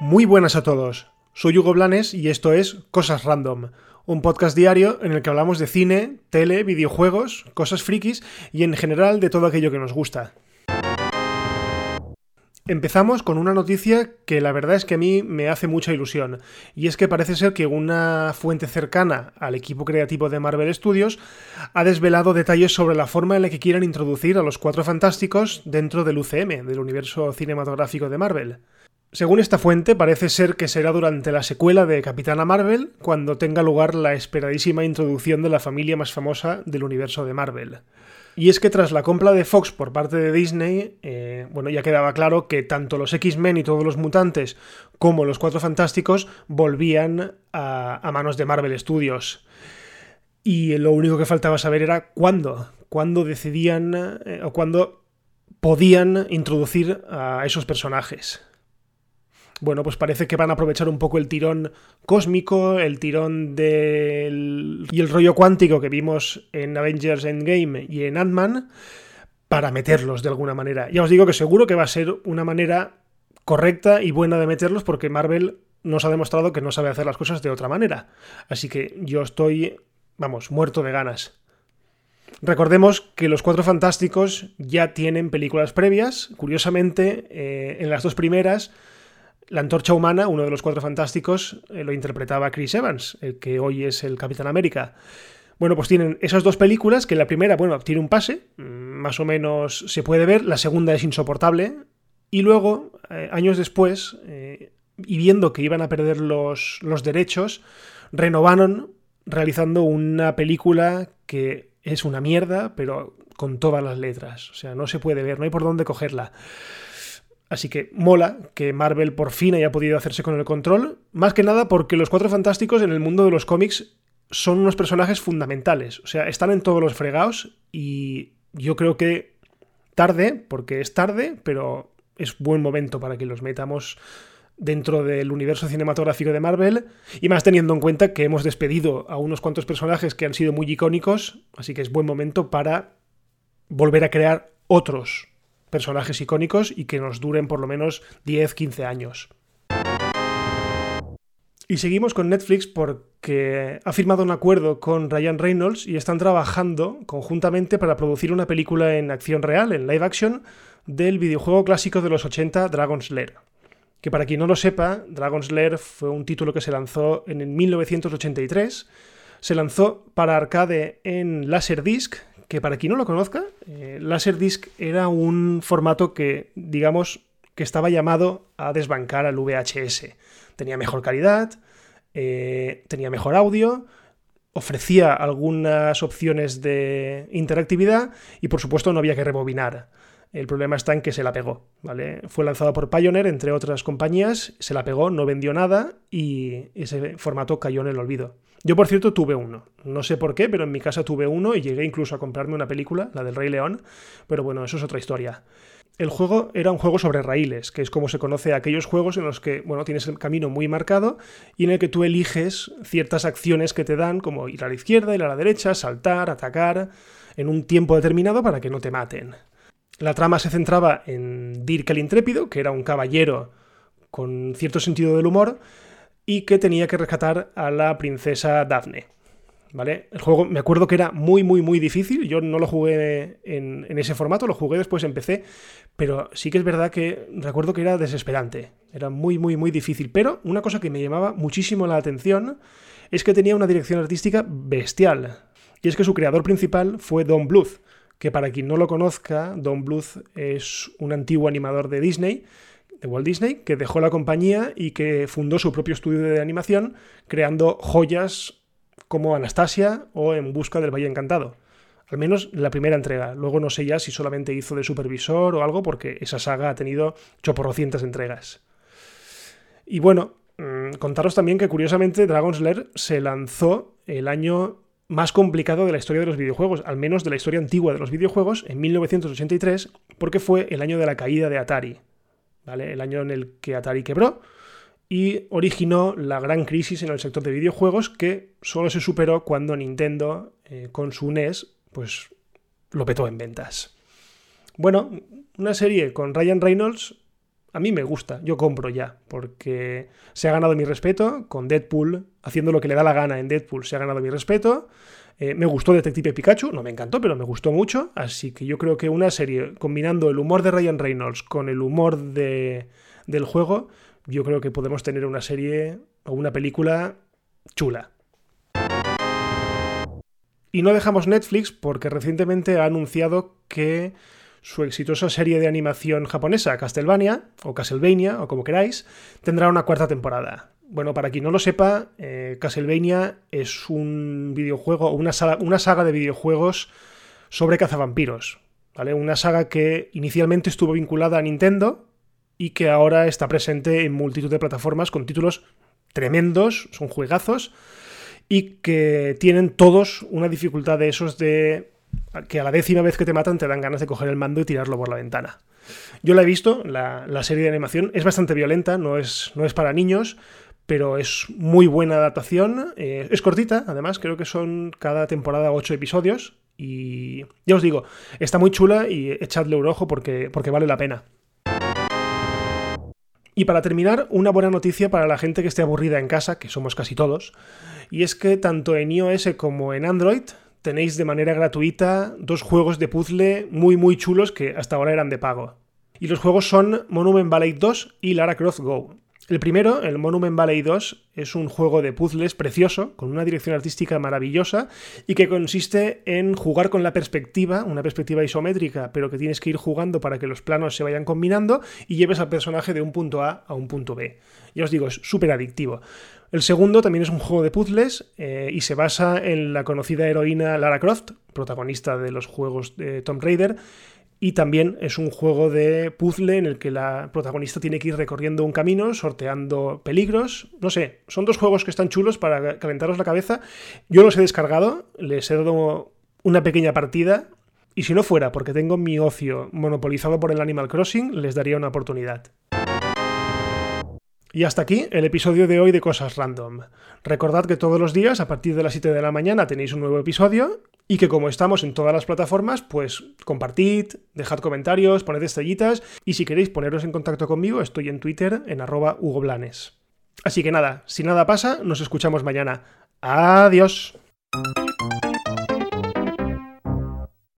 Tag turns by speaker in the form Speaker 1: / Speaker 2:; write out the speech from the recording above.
Speaker 1: Muy buenas a todos. Soy Hugo Blanes y esto es Cosas Random, un podcast diario en el que hablamos de cine, tele, videojuegos, cosas frikis y en general de todo aquello que nos gusta. Empezamos con una noticia que la verdad es que a mí me hace mucha ilusión, y es que parece ser que una fuente cercana al equipo creativo de Marvel Studios ha desvelado detalles sobre la forma en la que quieren introducir a los Cuatro Fantásticos dentro del UCM, del universo cinematográfico de Marvel. Según esta fuente, parece ser que será durante la secuela de Capitana Marvel cuando tenga lugar la esperadísima introducción de la familia más famosa del universo de Marvel. Y es que tras la compra de Fox por parte de Disney, eh, bueno, ya quedaba claro que tanto los X-Men y todos los mutantes como los Cuatro Fantásticos volvían a, manos de Marvel Studios. Y lo único que faltaba saber era cuándo, cuándo decidían eh, o cuándo podían introducir a esos personajes bueno, pues parece que van a aprovechar un poco el tirón cósmico, el tirón del... y el rollo cuántico que vimos en Avengers Endgame y en Ant-Man para meterlos de alguna manera. Ya os digo que seguro que va a ser una manera correcta y buena de meterlos porque Marvel nos ha demostrado que no sabe hacer las cosas de otra manera. Así que yo estoy, vamos, muerto de ganas. Recordemos que los Cuatro Fantásticos ya tienen películas previas. Curiosamente, eh, en las dos primeras la antorcha humana, uno de los cuatro fantásticos, eh, lo interpretaba Chris Evans, el que hoy es el Capitán América. Bueno, pues tienen esas dos películas, que la primera, bueno, tiene un pase, mm, más o menos se puede ver, la segunda es insoportable, y luego, eh, años después, eh, y viendo que iban a perder los, los derechos, renovaron realizando una película que es una mierda, pero con todas las letras. O sea, no se puede ver, no hay por dónde cogerla. Así que mola que Marvel por fin haya podido hacerse con el control, más que nada porque los Cuatro Fantásticos en el mundo de los cómics son unos personajes fundamentales, o sea, están en todos los fregados y yo creo que tarde, porque es tarde, pero es buen momento para que los metamos dentro del universo cinematográfico de Marvel. Y más teniendo en cuenta que hemos despedido a unos cuantos personajes que han sido muy icónicos, así que es buen momento para volver a crear otros personajes icónicos y que nos duren por lo menos 10-15 años. Y seguimos con Netflix porque ha firmado un acuerdo con Ryan Reynolds y están trabajando conjuntamente para producir una película en acción real, en live action, del videojuego clásico de los 80 Dragon's Lair. Que para quien no lo sepa, Dragon's Lair fue un título que se lanzó en 1983. Se lanzó para arcade en Laserdisc, que para quien no lo conozca, eh, Laserdisc era un formato que, digamos, que estaba llamado a desbancar al VHS. Tenía mejor calidad, eh, tenía mejor audio, ofrecía algunas opciones de interactividad y por supuesto no había que rebobinar. El problema está en que se la pegó, ¿vale? Fue lanzado por Pioneer, entre otras compañías, se la pegó, no vendió nada y ese formato cayó en el olvido. Yo, por cierto, tuve uno. No sé por qué, pero en mi casa tuve uno y llegué incluso a comprarme una película, la del Rey León, pero bueno, eso es otra historia. El juego era un juego sobre raíles, que es como se conoce a aquellos juegos en los que, bueno, tienes el camino muy marcado y en el que tú eliges ciertas acciones que te dan, como ir a la izquierda, ir a la derecha, saltar, atacar, en un tiempo determinado para que no te maten. La trama se centraba en Dirk el Intrépido, que era un caballero con cierto sentido del humor, y que tenía que rescatar a la princesa Daphne. ¿Vale? El juego me acuerdo que era muy, muy, muy difícil. Yo no lo jugué en, ese formato, lo jugué después en PC, pero sí que es verdad que recuerdo que era desesperante. Era muy, muy, muy difícil. Pero una cosa que me llamaba muchísimo la atención es que tenía una dirección artística bestial. Y es que su creador principal fue Don Bluth, que para quien no lo conozca, Don Bluth es un antiguo animador de Disney de Walt Disney, que dejó la compañía y que fundó su propio estudio de animación, creando joyas como Anastasia o En Busca del Valle Encantado. Al menos la primera entrega. Luego no sé ya si solamente hizo de supervisor o algo, porque esa saga ha tenido choporrocientas entregas. Y bueno, mm, contaros también que curiosamente Dragon's Lair se lanzó el año más complicado de la historia de los videojuegos, al menos de la historia antigua de los videojuegos, en 1983, porque fue el año de la caída de Atari. El año en el que Atari quebró y originó la gran crisis en el sector de videojuegos que solo se superó cuando Nintendo eh, con su NES, pues lo petó en ventas. Bueno, una serie con Ryan Reynolds a mí me gusta, yo compro ya, porque se ha ganado mi respeto con Deadpool, haciendo lo que le da la gana en Deadpool, se ha ganado mi respeto. Eh, me gustó Detective Pikachu, no me encantó, pero me gustó mucho, así que yo creo que una serie combinando el humor de Ryan Reynolds con el humor de, del juego, yo creo que podemos tener una serie o una película chula. Y no dejamos Netflix porque recientemente ha anunciado que su exitosa serie de animación japonesa, Castlevania, o Castlevania, o como queráis, tendrá una cuarta temporada. Bueno, para quien no lo sepa, eh, Castlevania es un videojuego, una saga, una saga de videojuegos sobre cazavampiros. ¿vale? Una saga que inicialmente estuvo vinculada a Nintendo y que ahora está presente en multitud de plataformas con títulos tremendos, son juegazos, y que tienen todos una dificultad de esos de que a la décima vez que te matan te dan ganas de coger el mando y tirarlo por la ventana. Yo la he visto, la, serie de animación es bastante violenta, no es, no es para niños, pero es muy buena adaptación. Eh, es cortita, además, creo que son cada temporada ocho episodios. Y ya os digo, está muy chula y echadle un ojo porque, porque vale la pena. Y para terminar, una buena noticia para la gente que esté aburrida en casa, que somos casi todos, y es que tanto en iOS como en Android tenéis de manera gratuita dos juegos de puzzle muy muy chulos que hasta ahora eran de pago. Y los juegos son Monument Valley 2 y Lara Croft Go. El primero, el Monument Valley 2, es un juego de puzzles precioso, con una dirección artística maravillosa y que consiste en jugar con la perspectiva, una perspectiva isométrica, pero que tienes que ir jugando para que los planos se vayan combinando y lleves al personaje de un punto A a un punto B. Ya os digo, es súper adictivo. El segundo también es un juego de puzzles eh, y se basa en la conocida heroína Lara Croft, protagonista de los juegos de Tomb Raider, y también es un juego de puzzle en el que la protagonista tiene que ir recorriendo un camino, sorteando peligros. No sé, son dos juegos que están chulos para calentaros la cabeza. Yo los he descargado, les he dado una pequeña partida. Y si no fuera porque tengo mi ocio monopolizado por el Animal Crossing, les daría una oportunidad. Y hasta aquí el episodio de hoy de Cosas Random. Recordad que todos los días, a partir de las 7 de la mañana, tenéis un nuevo episodio y que como estamos en todas las plataformas, pues compartid, dejad comentarios, poned estrellitas y si queréis poneros en contacto conmigo, estoy en Twitter en arroba Hugo Blanes. Así que nada, si nada pasa, nos escuchamos mañana. Adiós.